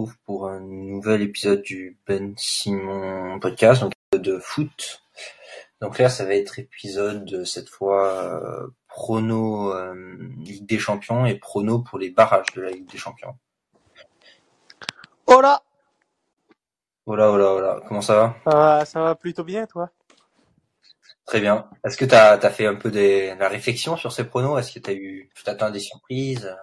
retrouve pour un nouvel épisode du Ben Simon podcast, donc de foot. Donc là, ça va être épisode cette fois euh, prono euh, Ligue des Champions et prono pour les barrages de la Ligue des Champions. Hola Hola, hola, hola. Comment ça va? Ça va plutôt bien, toi? Très bien. Est-ce que tu as, fait un peu des, la réflexion sur ces pronos? Est-ce que tu as eu, tu t'attends des surprises?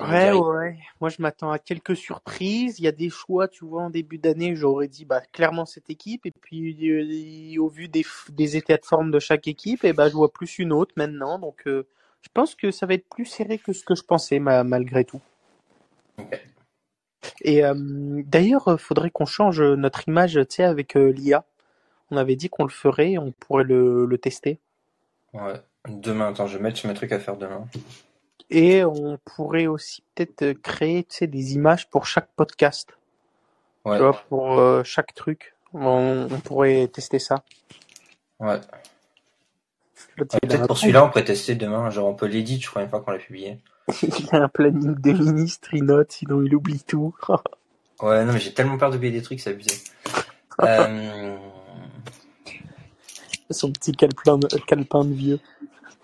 Ouais, ouais. Moi, je m'attends à quelques surprises. Il y a des choix, tu vois, en début d'année, j'aurais dit bah, clairement cette équipe. Et puis, euh, au vu des, des, états de forme de chaque équipe, et bah, je vois plus une autre maintenant. Donc, euh, je pense que ça va être plus serré que ce que je pensais, malgré tout. Et euh, d'ailleurs, faudrait qu'on change notre image, tu sais, avec l'IA. On avait dit qu'on le ferait, on pourrait le, le tester. Ouais. Demain, attends, je vais mettre mes trucs à faire demain. Et on pourrait aussi peut-être créer tu sais, des images pour chaque podcast. Ouais. Tu vois, pour euh, chaque truc. On, on, pourrait tester ça. Ouais. Peut-être pour celui-là, on pourrait tester demain. Genre, on peut l'éditer, je crois, une fois qu'on l'a publié. il a un planning de ministre, il note, sinon il oublie tout. ouais, non, mais j'ai tellement peur d'oublier des trucs, c'est abusé. euh... Son petit calepin de, calepin de vieux.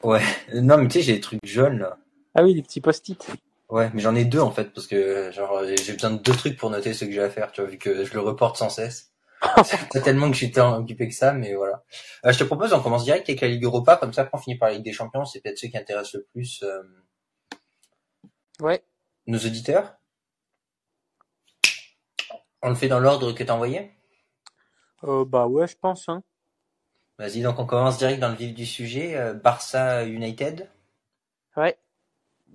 Ouais, non, mais tu sais, j'ai des trucs jaunes là. Ah oui, les petits post-it. Ouais, mais j'en ai deux en fait parce que genre j'ai besoin de deux trucs pour noter ce que j'ai à faire, tu vois, vu que je le reporte sans cesse. c'est tellement que j'étais occupé que ça, mais voilà. Euh, je te propose, on commence direct avec la Ligue Europa, comme ça, après on finit par la Ligue des Champions, c'est peut-être ceux qui intéressent le plus. Euh... Ouais. Nos auditeurs. On le fait dans l'ordre que t'as envoyé? Euh, bah ouais, je pense. Hein. Vas-y, donc on commence direct dans le vif du sujet. Barça United. Ouais.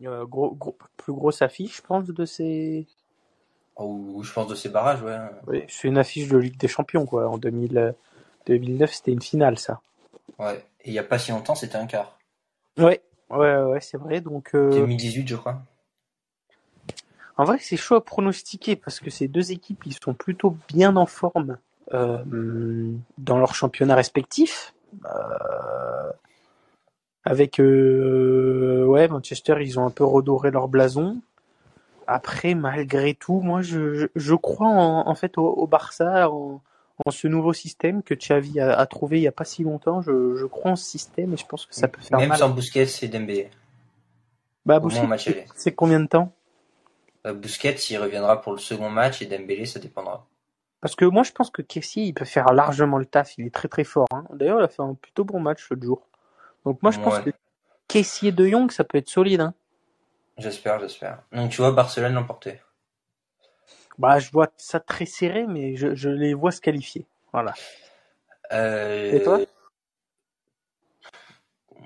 Euh, gros, gros, plus grosse affiche, je pense, de ces. Oh, je pense de ces barrages, ouais. Oui, c'est une affiche de Ligue des Champions, quoi. En 2000, 2009, c'était une finale, ça. Ouais. Et il n'y a pas si longtemps, c'était un quart. Ouais, ouais, ouais, c'est vrai. Donc. Euh... 2018, je crois. En vrai, c'est chaud à pronostiquer parce que ces deux équipes, ils sont plutôt bien en forme euh, dans leur championnat respectif. Euh, avec euh, ouais Manchester, ils ont un peu redoré leur blason. Après, malgré tout, moi, je, je, crois en, en fait au, au Barça, en, en, ce nouveau système que Xavi a, a, trouvé il y a pas si longtemps. Je, je crois en ce système et je pense que ça peut faire Même mal. sans Busquets et Dembélé. Bah, Busquets, c'est combien de temps? Euh, Busquets, il reviendra pour le second match et Dembélé, ça dépendra. Parce que moi, je pense que Kessie, il peut faire largement le taf. Il est très très fort. Hein. D'ailleurs, il a fait un plutôt bon match l'autre jour. Donc moi, je pense Ouais. que Caissier de Jong, ça peut être solide. Hein. J'espère, j'espère. Donc tu vois Barcelone l'emporter. Bah, je vois ça très serré, mais je, je les vois se qualifier. Voilà. Euh... Et toi?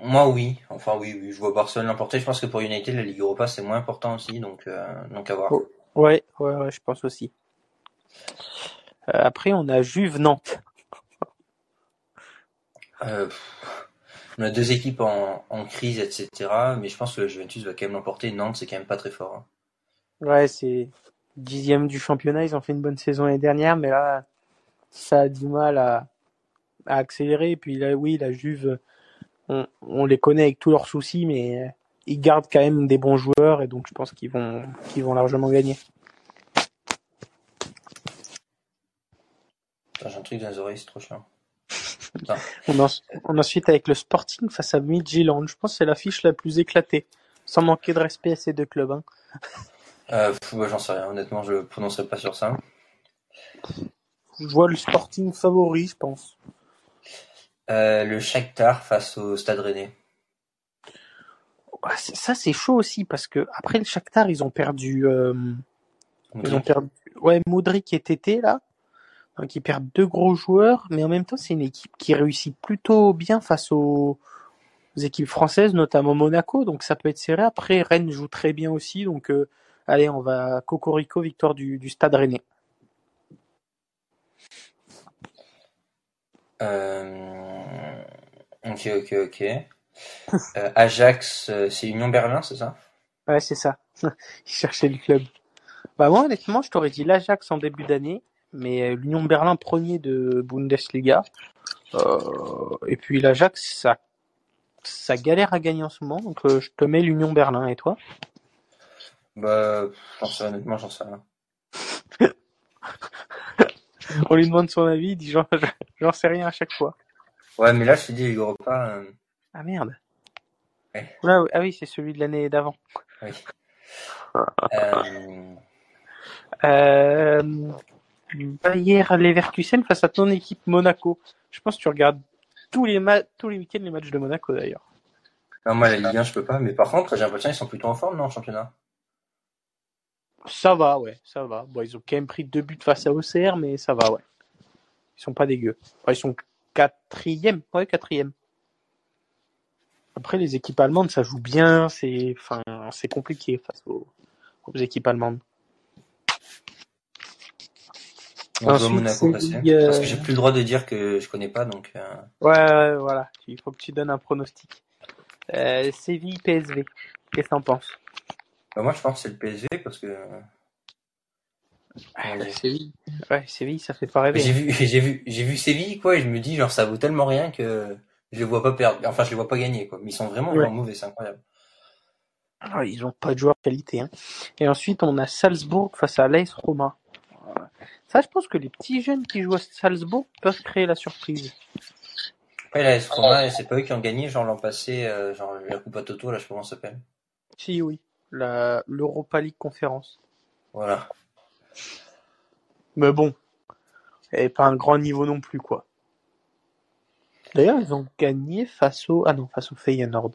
Moi, oui. Enfin, oui, oui. Je vois Barcelone l'emporter. Je pense que pour United, la Ligue Europa, c'est moins important aussi. Donc, euh... donc à voir. Oh. Ouais, ouais, ouais, je pense aussi. Euh, après, on a Juve Nantes. Euh, on a deux équipes en, en, crise, etc. Mais je pense que la Juventus va quand même l'emporter. Nantes, c'est quand même pas très fort. Hein. Ouais, c'est dixième du championnat. Ils ont fait une bonne saison l'année dernière, mais là, ça a du mal à, à accélérer. Et puis là, oui, la Juve, on, on, les connaît avec tous leurs soucis, mais ils gardent quand même des bons joueurs et donc je pense qu'ils vont, qu'ils vont largement gagner. J'ai un truc dans les oreilles, c'est trop chiant. On, en, on ensuite avec le Sporting face à Midtjylland. Je pense que c'est l'affiche la plus éclatée. Sans manquer de respect à ces deux clubs. Hein. Euh, J'en sais rien, honnêtement, je prononcerai pas sur ça. Je vois le Sporting favori, je pense. Euh, le Shakhtar face au Stade Rennais. Ça c'est chaud aussi parce que après le Shakhtar ils ont perdu. Euh, ils ont perdu. Ouais, Moudric et Tété là. Donc ils perdent deux gros joueurs, mais en même temps c'est une équipe qui réussit plutôt bien face aux, aux, équipes françaises, notamment Monaco, donc ça peut être serré. Après Rennes joue très bien aussi, donc euh, allez on va Cocorico, victoire du, du Stade Rennais. Euh... Ok ok ok. euh, Ajax, c'est Union Berlin, c'est ça? Ouais c'est ça. Ils cherchaient le club. Bah moi honnêtement je t'aurais dit l'Ajax en début d'année mais l'Union Berlin premier de Bundesliga. Euh, et puis l'Ajax, ça, ça galère à gagner en ce moment, donc euh, je te mets l'Union Berlin. Et toi? Bah, j'en sais honnêtement, j'en sais rien. On lui demande son avis, il dit j'en j'en sais rien à chaque fois. Ouais, mais là, je te dis, Ligue Europa, euh, Ah merde. Ouais. Ah oui, c'est celui de l'année d'avant. oui. Euh, Euh, Bayer Leverkusen face à ton équipe Monaco. Je pense que tu regardes tous les tous les week-ends les matchs de Monaco d'ailleurs. non, moi, la Ligue 1, je peux pas. Mais par contre, j'ai l'impression qu'ils sont plutôt en forme, non, en championnat? Ça va, ouais, ça va. Bon, ils ont quand même pris deux buts face à OCR, mais ça va, ouais. Ils sont pas dégueux. Enfin, ils sont quatrième, ouais, quatrième. Après, les équipes allemandes, ça joue bien. C'est, enfin, c'est compliqué face aux, aux équipes allemandes. On Ensuite, Monaco euh, Parce que j'ai plus le droit de dire que je connais pas, donc... euh, Ouais, ouais, voilà. Il faut que tu donnes un pronostic. Euh, Séville, PSV. Qu'est-ce que t'en penses? Bah, moi, je pense que c'est le PSG, parce que... Comment dire Séville. Ouais, Séville, ça fait pas rêver. J'ai vu, j'ai vu, j'ai vu Séville, quoi, et je me dis, genre, ça vaut tellement rien que je les vois pas perdre. Enfin, je les vois pas gagner, quoi. Mais ils sont vraiment, Ouais. vraiment mauvais, c'est incroyable. Ah, ils ont pas de joueurs qualité. Hein. Et ensuite, on a Salzbourg face à l'AS Roma. Ça, je pense que les petits jeunes qui jouent à Salzbourg peuvent créer la surprise. Après, la S Roma, c'est pas eux qui ont gagné, genre, l'an passé, euh, genre, la Coupe à Toto, là, je sais pas comment ça s'appelle. Si, oui. La, l'Europa League Conférence. Voilà. Mais bon. Et pas un grand niveau non plus, quoi. D'ailleurs, ils ont gagné face au, ah non, face au Feyenoord.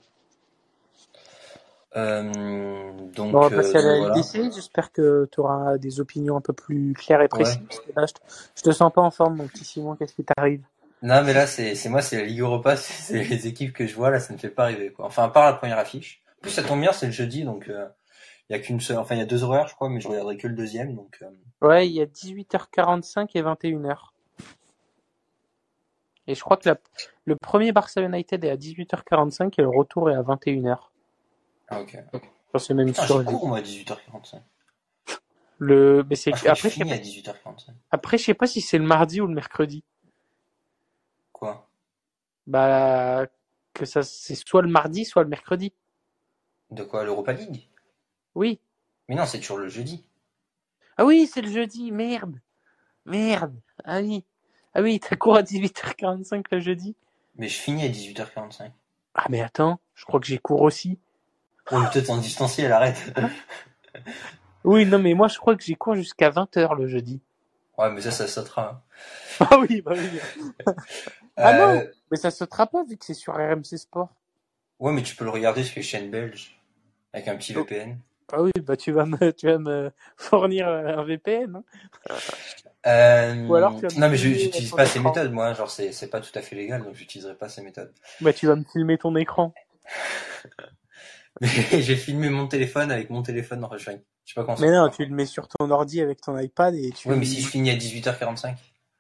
Euh, donc, Bon, on va euh, passer à la voilà. LDC. J'espère que tu auras des opinions un peu plus claires et précises. Parce que là, je te, je te sens pas en forme, mon petit Simon. Qu'est-ce qui t'arrive? Non, mais là, c'est, moi, c'est la Ligue Europa, c'est les équipes que je vois, là, ça ne fait pas rêver, quoi. Enfin, à part la première affiche. En plus, ça tombe bien, c'est le jeudi, donc, euh, il y a qu'une seule, enfin, il y a deux horaires, je crois, mais je regarderai que le deuxième, donc, euh, Ouais, il y a 18h45 et 21h. Et je crois que la- le premier Barça United est à 18h45 et le retour est à 21h. Ah, ok. Enfin, c'est même sûr. j'ai cours, moi, à 18h45. Le, mais c'est, Ah, que après, je à pas, 18h45. après, je sais pas si c'est le mardi ou le mercredi. Quoi? Bah, que ça, c'est soit le mardi, soit le mercredi. De quoi? L'Europa League? Oui. Mais non, c'est toujours le jeudi. Ah oui, c'est le jeudi, merde. Merde. Ah oui. Ah oui, t'as cours à 18h45 le jeudi. Mais je finis à 18h45. Ah mais attends, je crois que j'ai cours aussi. Mais toi, t'es en distanciel, arrête. Oui, non mais moi je crois que j'ai cours jusqu'à 20h le jeudi. ouais, mais ça, ça sautera. Ah oui, bah oui. hein. Ah non Euh, Mais ça sautera pas vu que c'est sur RMC Sport. ouais, mais tu peux le regarder sur les chaînes belges. Avec un petit Oh. VPN. Ah oui, bah tu vas me, tu vas me fournir euh, un VPN. hein. Euh, Ou alors tu vas non, mais j'utilise pas ces méthodes, moi. Genre, c'est pas tout à fait légal, donc j'utiliserai pas ces méthodes. Bah tu vas me filmer ton écran. J'ai filmé mon téléphone avec mon téléphone dans Rushline. Je sais pas comment Mais non, tu le mets sur ton ordi avec ton iPad et tu. Ouais, mais si je finis à 18h45,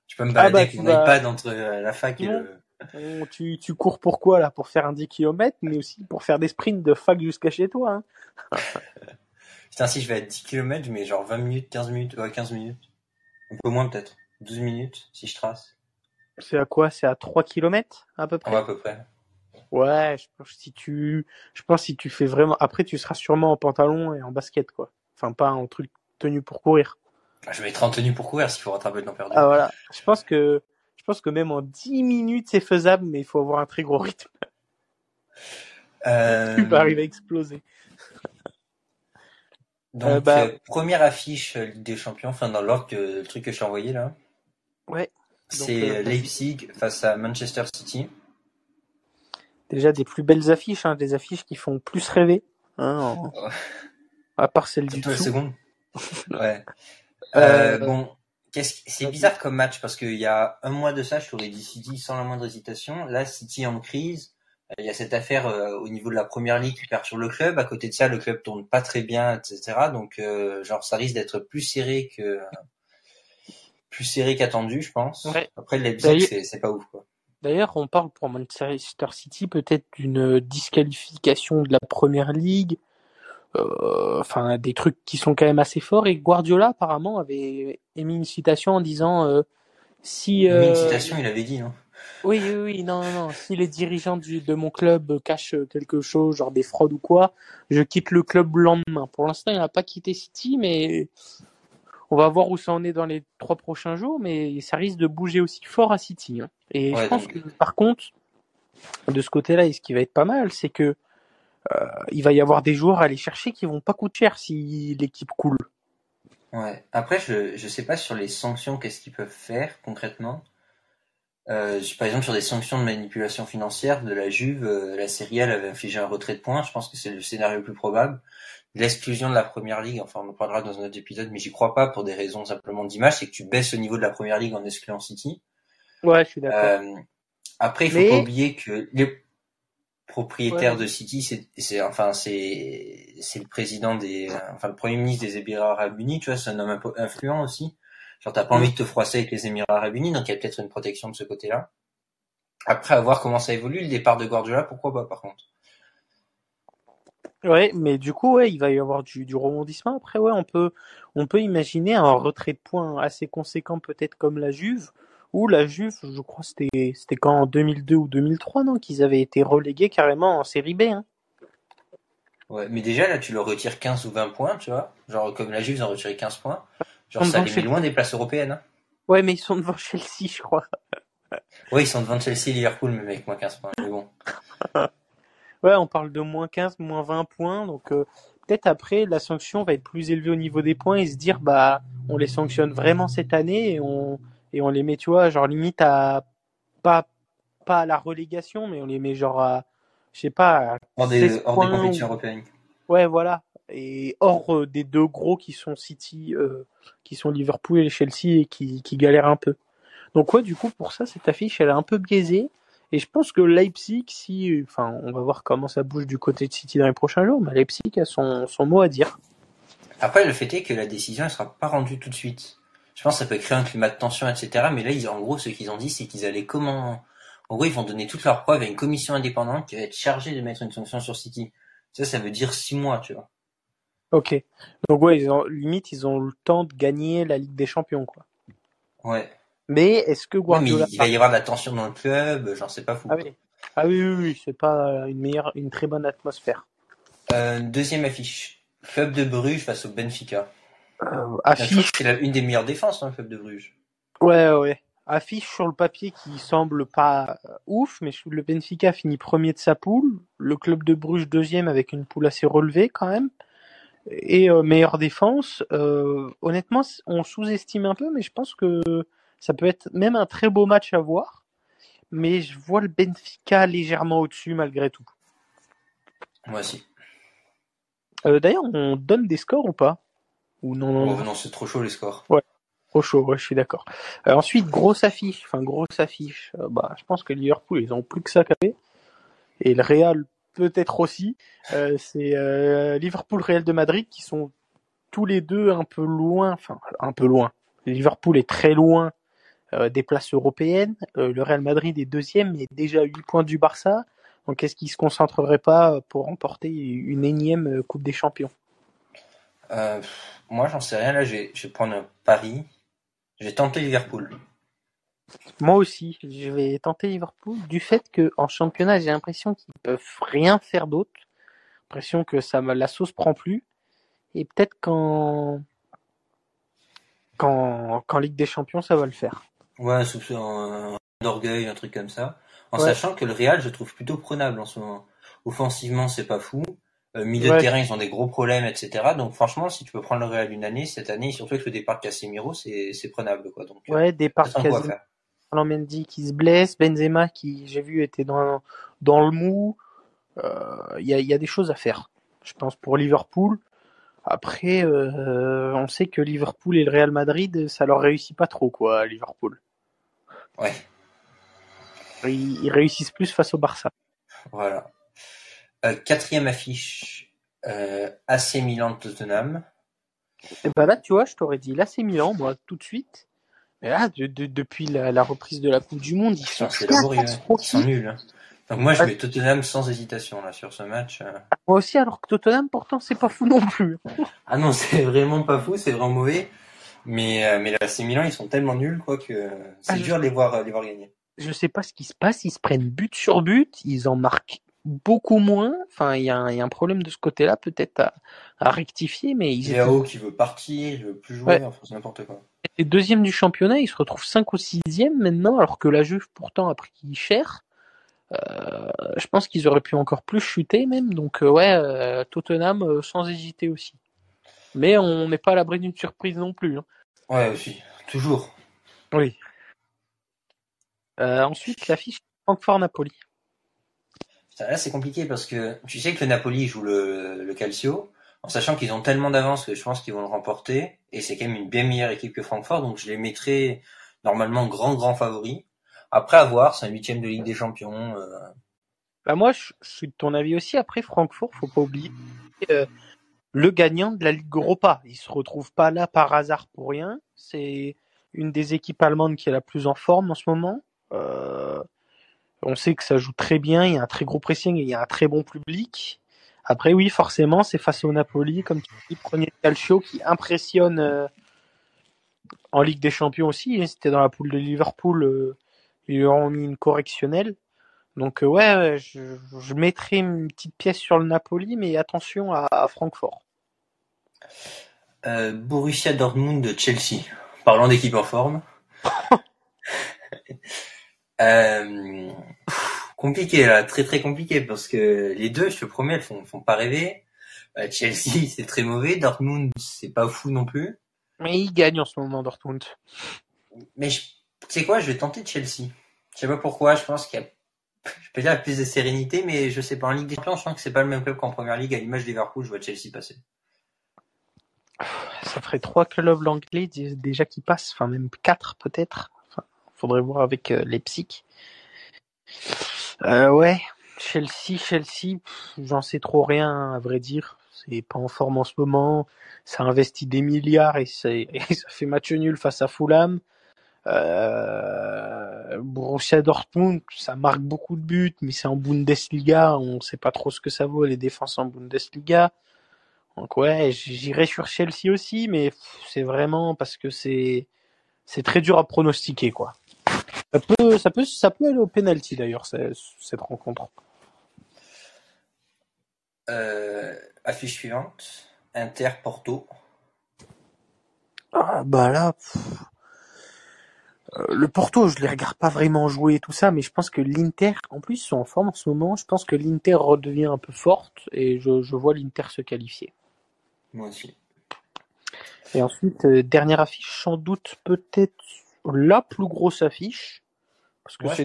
tu peux me Ah balader bah, avec mon vas- iPad entre euh, la fac et Non. le... On- tu, tu cours pour quoi là? Pour faire un 10 km, mais aussi pour faire des sprints de fac jusqu'à chez toi. Hein? Putain, si je vais à 10 km, je mets genre 20 minutes, 15 minutes, ouais, 15 minutes. Un peu moins peut-être. 12 minutes, si je trace. C'est à quoi? C'est à 3 km à peu près? Ouais, à peu près. Ouais, je pense que si tu, je pense que si tu fais vraiment, après tu seras sûrement en pantalon et en basket quoi. Enfin pas en truc tenu pour courir. Ah, Je vais être en tenue pour courir s'il faut rattraper le temps perdu. Ah voilà. Je pense que, je pense que même en 10 minutes c'est faisable, mais il faut avoir un très gros rythme. Euh, Tu peux arriver à exploser. Donc, Euh, bah- euh, première affiche Ligue des Champions, enfin dans l'ordre que le truc que je t'ai envoyé là. Ouais. C'est euh, Leipzig face à Manchester City. Déjà des plus belles affiches, hein, des affiches qui font plus rêver. Hein, en- Ouais. À part celle du Surtout ouais. Euh, Euh, bon, c'est bizarre comme match parce qu'il y a un mois de ça, je t'aurais dit City sans la moindre hésitation. Là, City est en crise. Euh, Il y a cette affaire euh, au niveau de la première ligue qui perd sur le club. À côté de ça, le club tourne pas très bien, etc. Donc, euh, genre, ça risque d'être plus serré que plus serré qu'attendu, je pense. Ouais. Après, le Leipzig, c'est pas ouf, quoi. D'ailleurs, on parle pour Manchester City peut-être d'une disqualification de la première ligue, euh, enfin des trucs qui sont quand même assez forts. Et Guardiola apparemment avait émis une citation en disant euh, si euh, Une citation, il avait dit, non oui oui oui non non non si les dirigeants du, de mon club cachent quelque chose genre des fraudes ou quoi, je quitte le club le lendemain. Pour l'instant, il n'a pas quitté City, mais on va voir où ça en est dans les trois prochains jours, mais ça risque de bouger aussi fort à City. Hein. Et je pense donc- que par contre, de ce côté-là, et ce qui va être pas mal, c'est que euh, il va y avoir des joueurs à aller chercher qui vont pas coûter cher si l'équipe coule. Ouais. Après, je je sais pas sur les sanctions, qu'est-ce qu'ils peuvent faire concrètement. Euh, par exemple, sur des sanctions de manipulation financière de la Juve, euh, la Serie A avait infligé un retrait de points. Je pense que c'est le scénario le plus probable. L'exclusion de la Première Ligue, enfin on en parlera dans un autre épisode, mais j'y crois pas pour des raisons simplement d'image, c'est que tu baisses au niveau de la Première Ligue en excluant City. Ouais, je suis d'accord. Euh, après, il faut Mais- pas oublier que les propriétaires Ouais. de City, c'est, enfin, c'est, c'est le président des, enfin, le premier ministre des Émirats Arabes Unis, tu vois, c'est un homme influent aussi. Genre, t'as pas Mm. envie de te froisser avec les Émirats Arabes Unis, donc il y a peut-être une protection de ce côté-là. Après, à voir comment ça évolue, le départ de Guardiola, pourquoi pas, par contre. Ouais, mais du coup, ouais, il va y avoir du, du rebondissement. Après, ouais, on peut, on peut imaginer un retrait de points assez conséquent, peut-être comme la Juve, ou la Juve, je crois, c'était, c'était quand en 2002 ou 2003, non, qu'ils avaient été relégués carrément en série B. Hein. Ouais, mais déjà, là, tu leur retires 15 ou 20 points, tu vois. Genre, comme la Juve, ils ont retiré 15 points. Genre, ça les met loin des places européennes, hein. Ouais, mais ils sont devant Chelsea, je crois. Ouais, ils sont devant Chelsea Liverpool, même avec moins 15 points. Mais bon. Ouais, on parle de moins 15, moins 20 points. Donc, euh, peut-être après, la sanction va être plus élevée au niveau des points et se dire, bah, on les sanctionne vraiment cette année et on, et on les met, tu vois, genre limite à, pas, pas à la relégation, mais on les met genre à, je sais pas, à Hors des, 16 hors des compétitions ou- européennes. Ouais, voilà. Et hors euh, des deux gros qui sont City, euh, qui sont Liverpool et Chelsea et qui, galèrent un peu. Donc ouais, du coup, pour ça, cette affiche, elle est un peu biaisée. Et je pense que Leipzig, si, enfin, on va voir comment ça bouge du côté de City dans les prochains jours, mais Leipzig a son, mot à dire. Après, le fait est que la décision ne sera pas rendue tout de suite. Je pense que ça peut créer un climat de tension, etc. Mais là, en gros, ce qu'ils ont dit, c'est qu'ils allaient comment... En gros, ils vont donner toutes leurs preuves à une commission indépendante qui va être chargée de mettre une sanction sur City. Ça, ça veut dire six mois, tu vois. Ok. Donc ouais, ils ont, limite, ils ont le temps de gagner la Ligue des Champions, quoi. Ouais. Mais est-ce que Ouais, mais Guardiola... il va y avoir de la tension dans le club, genre, c'est pas fou. Ah oui. Ah oui, oui, oui, c'est pas une meilleure, une très bonne atmosphère. Euh, deuxième affiche. Club de Bruges face au Benfica. Euh, affiche C'est une des meilleures défenses, hein, le club de Bruges. Ouais, ouais. Affiche sur le papier qui semble pas euh, ouf, mais le Benfica finit premier de sa poule. Le club de Bruges deuxième avec une poule assez relevée quand même. Et euh, meilleure défense. Euh, honnêtement, on sous-estime un peu, mais je pense que ça peut être même un très beau match à voir. Mais je vois le Benfica légèrement au-dessus malgré tout. Moi aussi. Euh, D'ailleurs, on donne des scores ou pas? Ou non, non, Oh, non? c'est trop chaud les scores. Trop chaud, ouais, je suis d'accord. Ensuite, grosse affiche, enfin grosse affiche. Bah, je pense que Liverpool, ils ont plus que ça qu'à. Et le Real peut-être aussi. Euh, c'est euh, Liverpool, Real de Madrid qui sont tous les deux un peu loin, enfin un peu loin. Liverpool est très loin euh, des places européennes. Le Real Madrid est deuxième, mais déjà à 8 points du Barça. Donc est-ce qu'ils se concentreraient pas pour remporter une énième Coupe des Champions? Moi, j'en sais rien. Là, je vais, prendre un pari. Je vais tenter Liverpool. Moi aussi, je vais tenter Liverpool du fait que en championnat, j'ai l'impression qu'ils peuvent rien faire d'autre. L'impression que ça la sauce prend plus. Et peut-être qu'en qu'en Ligue des Champions, ça va le faire. Ouais, un d'orgueil, un truc comme ça. En Ouais. sachant que le Real, je trouve plutôt prenable en ce moment. Offensivement, c'est pas fou. Euh, milieu Ouais. de terrain, ils ont des gros problèmes, etc. Donc franchement, si tu peux prendre le Real une année, cette année, surtout avec le départ de Casemiro, c'est prenable, quoi. Donc, euh, Ouais, départ ça Mendy qui se blesse, Benzema qui, j'ai vu, était dans dans le mou. Euh, Il y a y a des choses à faire, je pense pour Liverpool. Après, euh, on sait que Liverpool et le Real Madrid, ça leur réussit pas trop, quoi, à Liverpool. Ouais, Ils, ils réussissent plus face au Barça. voilà. Euh, quatrième affiche, AC Milan de Tottenham. Et bah là, tu vois, je t'aurais dit l'AC Milan, moi, tout de suite. De- de- depuis la, la reprise de la Coupe du Monde, ils sont c'est laborieux. Ils sont nuls. hein. Donc moi, je mets Tottenham sans hésitation là sur ce match. euh. Moi aussi, alors que Tottenham, pourtant, c'est pas fou non plus. Ah non, c'est vraiment pas fou, c'est vraiment mauvais. Mais euh, mais là, AC Milan, ils sont tellement nuls quoi que c'est Ah, dur de les voir, les voir gagner. Je sais pas ce qui se passe, ils se prennent but sur but, ils en marquent beaucoup moins. Enfin, il y, a un- il y a un problème de ce côté-là, peut-être à, à rectifier, mais ils étaient Yao qui veut partir, il veut plus jouer, enfin c'est n'importe quoi. les deuxièmes du championnat, ils se retrouvent 5 ou 6e maintenant, alors que la Juve pourtant a pris cher. Euh, je pense qu'ils auraient pu encore plus chuter même. Donc euh, ouais, euh, Tottenham sans hésiter aussi. Mais on n'est pas à l'abri d'une surprise non plus. hein. Ouais, aussi. Toujours. Oui. Ensuite, l'affiche Francfort-Napoli. Là, c'est compliqué parce que tu sais que le Napoli joue le, le Calcio, en sachant qu'ils ont tellement d'avance que je pense qu'ils vont le remporter, et c'est quand même une bien meilleure équipe que Francfort, donc je les mettrais normalement grand, grand favori. Après avoir, c'est un huitième de Ligue des Champions. euh, Bah moi, je, je suis de ton avis aussi. Après Francfort, faut pas oublier euh, le gagnant de la Ligue Europa. Il se retrouve pas là par hasard pour rien. C'est une des équipes allemandes qui est la plus en forme en ce moment. Euh, on sait que ça joue très bien. Il y a un très gros pressing et il y a un très bon public. Après, oui, forcément, c'est face au Napoli, comme tu dis, premier calcio qui impressionne euh, en Ligue des Champions aussi. C'était dans la poule de Liverpool. euh, ils lui ont mis une correctionnelle. Donc euh, ouais, je, je mettrai une petite pièce sur le Napoli, mais attention à, à Francfort. euh, Borussia Dortmund de Chelsea. Parlant d'équipe en forme. Euh, compliqué là, très très compliqué parce que les deux, je te promets, elles font, font pas rêver. Euh, Chelsea, c'est très mauvais. Dortmund, c'est pas fou non plus. Mais il gagne en ce moment Dortmund. Mais tu sais quoi, je vais tenter Chelsea. Je sais pas pourquoi, je pense qu'il y a, je peux dire plus de sérénité, mais je sais pas. En Ligue des Champions, je sens que c'est pas le même club qu'en Première Ligue. À l'image de Liverpool, je vois Chelsea passer. Ça ferait trois clubs anglais dé- déjà qui passent, enfin même quatre peut-être. Enfin, faudrait voir avec euh, Leipzig. Euh, ouais, Chelsea, Chelsea, j'en sais trop rien à vrai dire. C'est pas en forme en ce moment. Ça investit des milliards et, et ça fait match nul face à Fulham. Euh, Borussia Dortmund, ça marque beaucoup de buts, mais c'est en Bundesliga, on sait pas trop ce que ça vaut les défenses en Bundesliga. Donc ouais, j'irai sur Chelsea aussi, mais c'est vraiment parce que c'est c'est très dur à pronostiquer quoi. Ça peut ça peut ça peut aller au penalty d'ailleurs ce- cette rencontre. Euh, affiche suivante. Inter Porto. Ah bah là, pff. Euh, le Porto, je les regarde pas vraiment jouer et tout ça, mais je pense que l'Inter, en plus, ils sont en forme en ce moment. Je pense que l'Inter redevient un peu forte et je, je vois l'Inter se qualifier. Moi aussi. Et ensuite, euh, dernière affiche, sans doute peut-être la plus grosse affiche, parce que Ouais,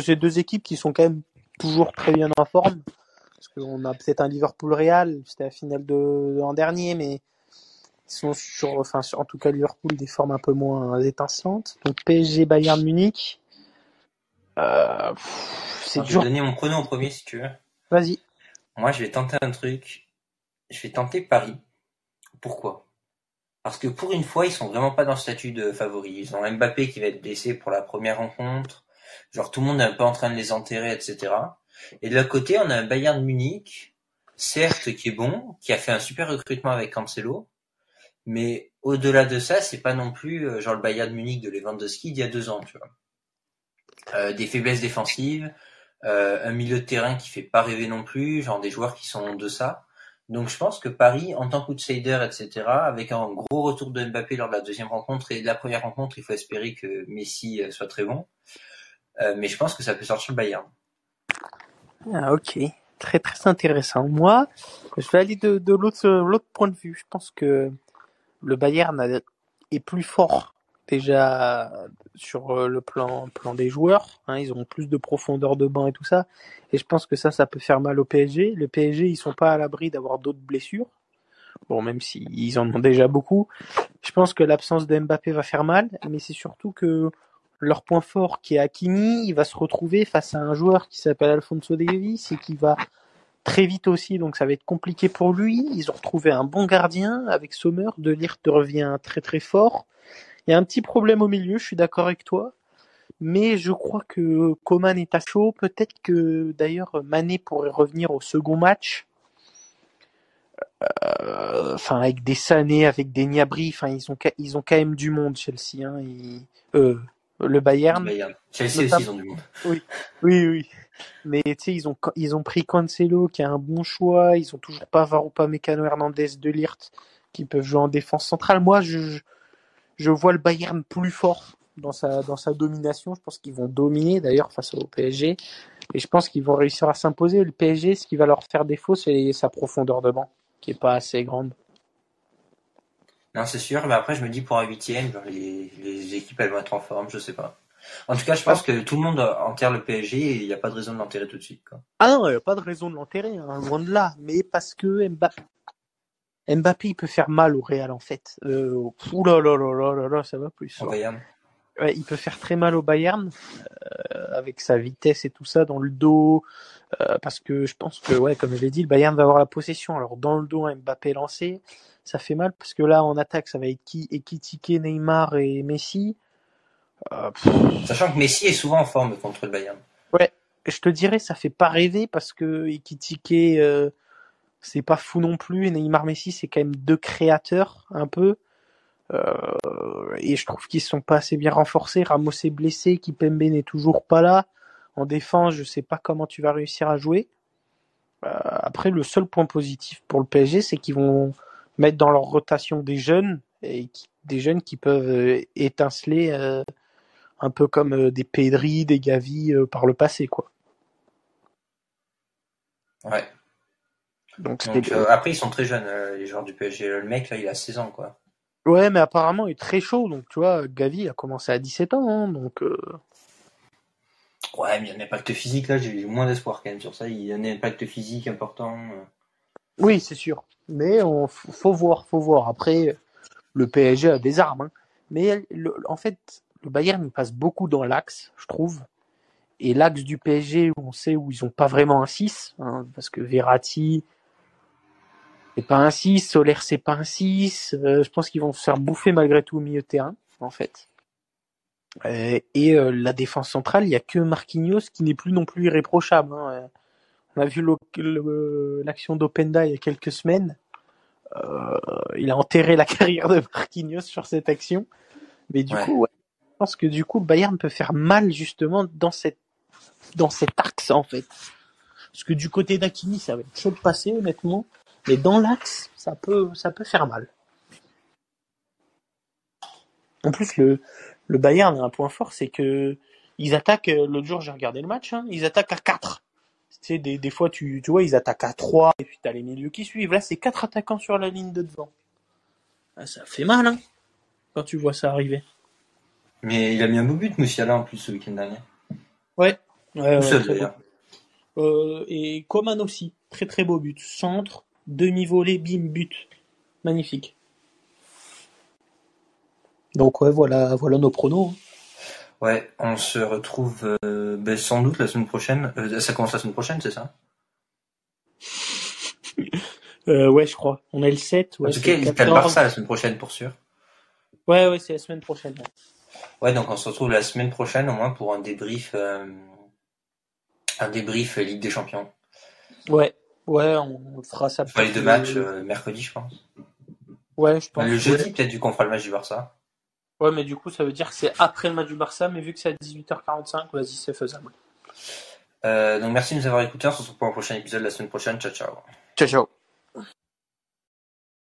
c'est deux équipes qui sont quand même toujours très bien en forme. Parce qu'on a peut-être un Liverpool-Real, c'était la finale de, l'an dernier, mais ils sont sur, enfin, sur- en tout cas Liverpool, des formes un peu moins étincelantes. Donc PSG, Bayern Munich. Euh, Je vais donner mon pronom en premier si tu veux. Vas-y. Moi, je vais tenter un truc. Je vais tenter Paris. Pourquoi? Parce que pour une fois, ils sont vraiment pas dans le statut de favoris. Ils ont Mbappé qui va être blessé pour la première rencontre. Genre tout le monde est un peu en train de les enterrer, etc. Et de l'autre côté, on a un Bayern Munich, certes qui est bon, qui a fait un super recrutement avec Cancelo, mais au-delà de ça, c'est pas non plus euh, genre le Bayern Munich de Lewandowski d'il y a deux ans, tu vois. Euh, des faiblesses défensives, euh, un milieu de terrain qui fait pas rêver non plus, genre des joueurs qui sont en deçà. Donc je pense que Paris, en tant qu'outsider, etc., avec un gros retour de Mbappé lors de la deuxième rencontre et de la première rencontre, il faut espérer que Messi euh, soit très bon. Euh, mais je pense que ça peut sortir le Bayern. Ah, ok. Très, très intéressant. Moi, je vais aller de, de l'autre, l'autre point de vue. Je pense que le Bayern a- est plus fort déjà sur euh, le plan, plan des joueurs. hein. ils ont plus de profondeur de banc et tout ça. Et je pense que ça, ça peut faire mal au PSG. Le PSG, ils sont pas à l'abri d'avoir d'autres blessures. Bon, même s'ils en ont déjà beaucoup. Je pense que l'absence de va faire mal, mais c'est surtout que leur point fort qui est Hakimi, il va se retrouver face à un joueur qui s'appelle Alfonso Davies et qui va très vite aussi, donc ça va être compliqué pour lui. Ils ont retrouvé un bon gardien avec Sommer, De Ligt revient très très fort. Il y a un petit problème au milieu, je suis d'accord avec toi. Mais je crois que Coman est à chaud. Peut-être que d'ailleurs Mané pourrait revenir au second match. Euh, Enfin, avec des Sané, avec des Niabri. Enfin, ils ont, ils ont quand même du monde, Chelsea. Hein. Euh, Le Bayern. Bayern. Chelsea aussi, ils ont du monde. Oui, oui, oui. Mais tu sais, ils ont, ils ont pris Cancelo, qui a un bon choix. Ils ont toujours pas Varoupa, Mécano, Hernandez, De Ligt, qui peuvent jouer en défense centrale. Moi, je, je vois le Bayern plus fort dans sa, dans sa domination. Je pense qu'ils vont dominer d'ailleurs face au PSG. Et je pense qu'ils vont réussir à s'imposer. Le PSG, ce qui va leur faire défaut, c'est sa profondeur de banc, qui est pas assez grande. Non, c'est sûr. Mais après, je me dis pour un huitième, les, les équipes, elles vont être en forme, je sais pas. En tout cas, je pense que tout le monde enterre le PSG et il n'y a pas de raison de l'enterrer tout de suite. Quoi. Ah non, il n'y a pas de raison de l'enterrer, hein, loin de là. Mais parce que Mbappé, Mbappé, il peut faire mal au Real en fait. Euh, ouh là là là là là, ça va plus. Au Bayern. Ouais, il peut faire très mal au Bayern euh, avec sa vitesse et tout ça dans le dos. Euh, parce que je pense que, ouais, comme je l'ai dit, le Bayern va avoir la possession. Alors dans le dos, Mbappé lancé, ça fait mal parce que là en attaque, ça va être qui? Ekitike, Neymar et Messi. Euh, Sachant que Messi est souvent en forme contre le Bayern. Ouais, je te dirais, ça fait pas rêver parce que Ekitike, c'est pas fou non plus. Et Neymar Messi, c'est quand même deux créateurs, un peu. Euh, et je trouve qu'ils sont pas assez bien renforcés. Ramos est blessé, Kipembe n'est toujours pas là. En défense, je sais pas comment tu vas réussir à jouer. Euh, après, le seul point positif pour le PSG, c'est qu'ils vont mettre dans leur rotation des jeunes et qui, des jeunes qui peuvent euh, étinceler un peu comme des Pedri, des Gavi par le passé, quoi. Ouais. Donc, euh, après, ils sont très jeunes, euh, les joueurs du PSG. Le mec, là, il a 16 ans, quoi. Ouais, mais apparemment, il est très chaud. Donc, tu vois, Gavi a commencé à 17 ans. hein, donc, euh, Ouais, mais il y a un impact physique, là, j'ai moins d'espoir quand même sur ça. Il y a un impact physique important. oui, c'est sûr. Mais on, faut voir, faut voir. Après, le PSG a des armes. hein. Mais le- en fait, le Bayern, il passe beaucoup dans l'axe, je trouve. Et l'axe du PSG, on sait où ils ont pas vraiment un 6, hein, parce que Verratti, c'est pas un 6, Solaire, c'est pas un 6. euh, je pense qu'ils vont se faire bouffer malgré tout au milieu de terrain, en fait. Euh, et euh, la défense centrale, il y a que Marquinhos qui n'est plus non plus irréprochable. hein. Euh, On a vu le- l'action d'Openda il y a quelques semaines. Euh, il a enterré la carrière de Marquinhos sur cette action. Mais du Ouais. coup, ouais, je pense que du coup, le Bayern peut faire mal justement dans cette dans cet axe en fait. Parce que du côté d'Akini, ça va être chaud de passer honnêtement, mais dans l'axe, ça peut ça peut faire mal. En plus, le le Bayern a un point fort, c'est que ils attaquent. euh, L'autre jour, j'ai regardé le match, hein, ils attaquent à 4. Tu sais, des, des fois, tu, tu vois, ils attaquent à 3, et puis t'as les milieux qui suivent. Là, c'est quatre attaquants sur la ligne de devant. Ah, ça fait mal, hein, quand tu vois ça arriver. Mais il a mis un beau but, Moussiala, en plus, ce week-end dernier. Ouais. ouais, ouais, seul, d'ailleurs. Euh, et Coman aussi, très très beau but. Centre, demi-volée, bim, but. Magnifique. Donc ouais, voilà, voilà nos pronos. hein. Ouais, on se retrouve euh, ben, sans doute la semaine prochaine. Euh, ça commence la semaine prochaine, c'est ça? Euh, ouais, je crois. On est le 7. Ouais, En tout cas, le t'as le 14. Barça la semaine prochaine, pour sûr. Ouais, ouais, c'est la semaine prochaine. ouais. Ouais, donc on se retrouve la semaine prochaine, au moins, pour un débrief... un débrief Ligue des Champions. Ouais, ouais, on fera ça. Enfin, les peut-être deux matchs euh, mercredi, je pense. Ouais, je pense. le jeudi, peut-être, vu qu'on fera le match du Barça. Ouais, mais du coup, ça veut dire que c'est après le match du Barça, mais vu que c'est à 18h45, vas-y, c'est faisable. Euh, donc merci de nous avoir écoutés. On se retrouve pour un prochain épisode la semaine prochaine. Ciao, ciao. Ciao, ciao.